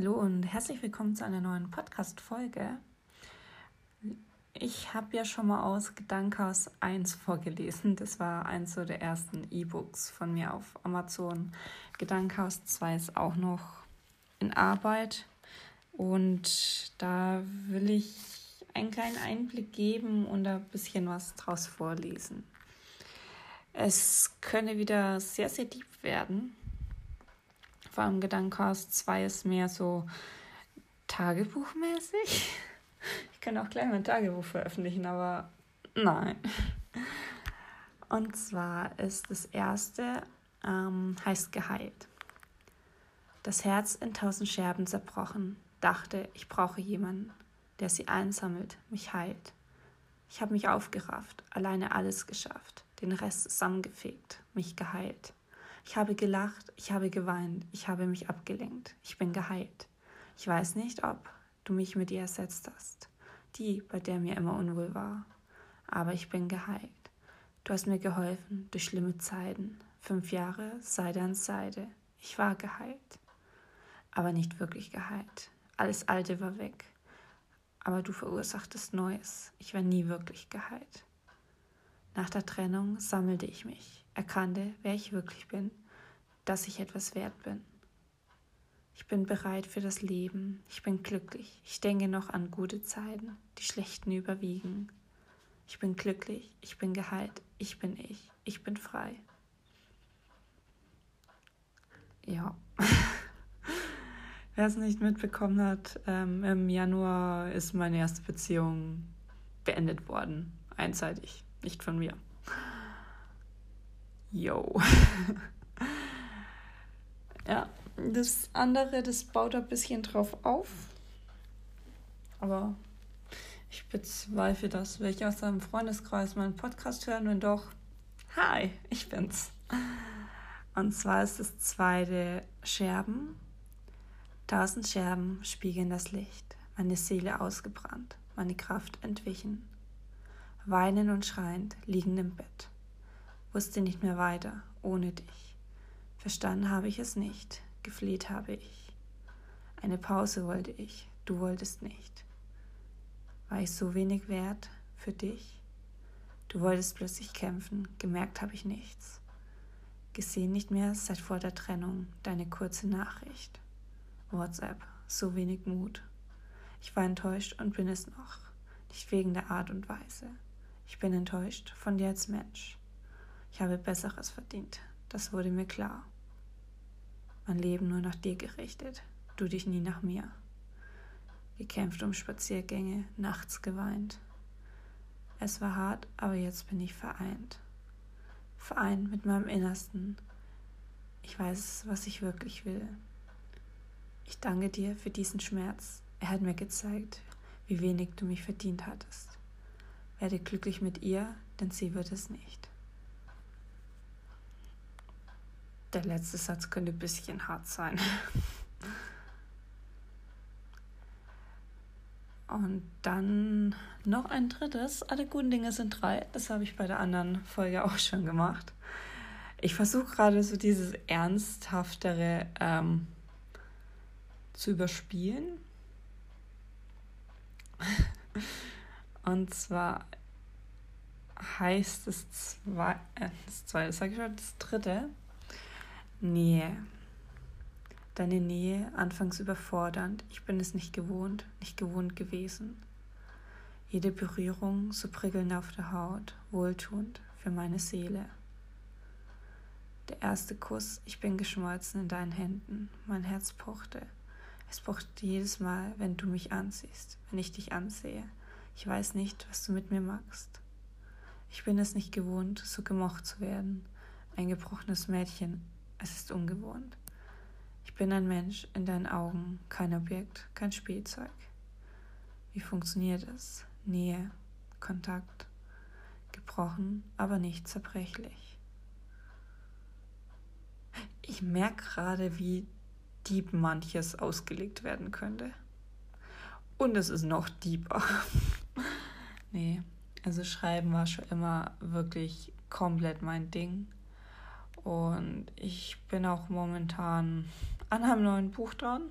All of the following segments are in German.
Hallo und herzlich willkommen zu einer neuen Podcast-Folge. Ich habe ja schon mal aus Gedankhaus 1 vorgelesen. Das war eins so der ersten E-Books von mir auf Amazon. Gedankhaus 2 ist auch noch in Arbeit und da will ich einen kleinen Einblick geben und ein bisschen was draus vorlesen. Es könne wieder sehr, sehr deep werden vor allem Gedankencast 2 ist mehr so tagebuchmäßig. Ich kann auch gleich mein Tagebuch veröffentlichen, aber nein. Und zwar ist das erste, ähm, heißt geheilt. Das Herz in tausend Scherben zerbrochen, dachte, ich brauche jemanden, der sie einsammelt, mich heilt. Ich habe mich aufgerafft, alleine alles geschafft, den Rest zusammengefegt, mich geheilt. Ich habe gelacht, ich habe geweint, ich habe mich abgelenkt, ich bin geheilt. Ich weiß nicht, ob du mich mit ihr ersetzt hast, die, bei der mir immer unwohl war. Aber ich bin geheilt. Du hast mir geholfen durch schlimme Zeiten. Fünf Jahre Seite an Seite. Ich war geheilt. Aber nicht wirklich geheilt. Alles Alte war weg. Aber du verursachtest Neues. Ich war nie wirklich geheilt. Nach der Trennung sammelte ich mich erkannte, wer ich wirklich bin, dass ich etwas wert bin. Ich bin bereit für das Leben, ich bin glücklich, ich denke noch an gute Zeiten, die schlechten überwiegen. Ich bin glücklich, ich bin geheilt, ich bin ich, ich bin frei. Ja. Wer es nicht mitbekommen hat, ähm, im Januar ist meine erste Beziehung beendet worden. Einseitig, nicht von mir. Yo. ja, das andere, das baut ein bisschen drauf auf. Aber ich bezweifle, dass welche aus seinem Freundeskreis meinen Podcast hören und doch, hi, ich bin's. Und zwar ist das zweite Scherben. Tausend Scherben spiegeln das Licht, meine Seele ausgebrannt, meine Kraft entwichen. Weinend und schreiend liegen im Bett wusste nicht mehr weiter ohne dich. Verstanden habe ich es nicht, gefleht habe ich. Eine Pause wollte ich, du wolltest nicht. War ich so wenig wert für dich? Du wolltest plötzlich kämpfen, gemerkt habe ich nichts. Gesehen nicht mehr seit vor der Trennung, deine kurze Nachricht. WhatsApp, so wenig Mut. Ich war enttäuscht und bin es noch, nicht wegen der Art und Weise. Ich bin enttäuscht von dir als Mensch. Ich habe Besseres verdient, das wurde mir klar. Mein Leben nur nach dir gerichtet, du dich nie nach mir. Gekämpft um Spaziergänge, nachts geweint. Es war hart, aber jetzt bin ich vereint. Vereint mit meinem Innersten. Ich weiß, was ich wirklich will. Ich danke dir für diesen Schmerz. Er hat mir gezeigt, wie wenig du mich verdient hattest. Werde glücklich mit ihr, denn sie wird es nicht. Der letzte Satz könnte ein bisschen hart sein. Und dann noch ein drittes. Alle guten Dinge sind drei. Das habe ich bei der anderen Folge auch schon gemacht. Ich versuche gerade so dieses Ernsthaftere ähm, zu überspielen. Und zwar heißt es zwei, äh, das zweite, sag ich schon, das dritte. Nähe. Deine Nähe anfangs überfordernd, ich bin es nicht gewohnt, nicht gewohnt gewesen. Jede Berührung so prickelnd auf der Haut, wohltuend für meine Seele. Der erste Kuss, ich bin geschmolzen in deinen Händen, mein Herz pochte. Es pocht jedes Mal, wenn du mich ansiehst, wenn ich dich ansehe. Ich weiß nicht, was du mit mir machst. Ich bin es nicht gewohnt, so gemocht zu werden. Ein gebrochenes Mädchen, es ist ungewohnt. Ich bin ein Mensch in deinen Augen, kein Objekt, kein Spielzeug. Wie funktioniert es? Nähe, Kontakt, gebrochen, aber nicht zerbrechlich. Ich merke gerade, wie deep manches ausgelegt werden könnte. Und es ist noch deeper. nee, also Schreiben war schon immer wirklich komplett mein Ding. Und ich bin auch momentan an einem neuen Buch dran.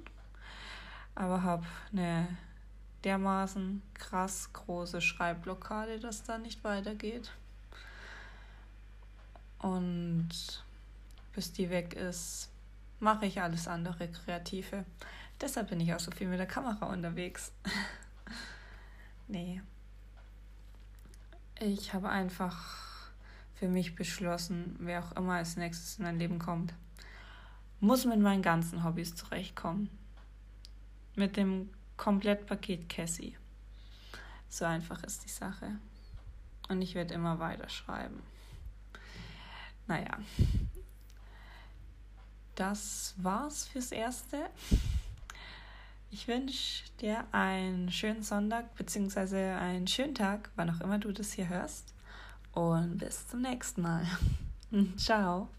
aber habe eine dermaßen krass große Schreibblockade, dass da nicht weitergeht. Und bis die weg ist, mache ich alles andere Kreative. Deshalb bin ich auch so viel mit der Kamera unterwegs. nee. Ich habe einfach für mich beschlossen, wer auch immer als nächstes in mein Leben kommt, muss mit meinen ganzen Hobbys zurechtkommen. Mit dem Komplettpaket Cassie. So einfach ist die Sache. Und ich werde immer weiter schreiben. Naja, das war's fürs Erste. Ich wünsche dir einen schönen Sonntag bzw. einen schönen Tag, wann auch immer du das hier hörst. Und bis zum nächsten Mal. Ciao.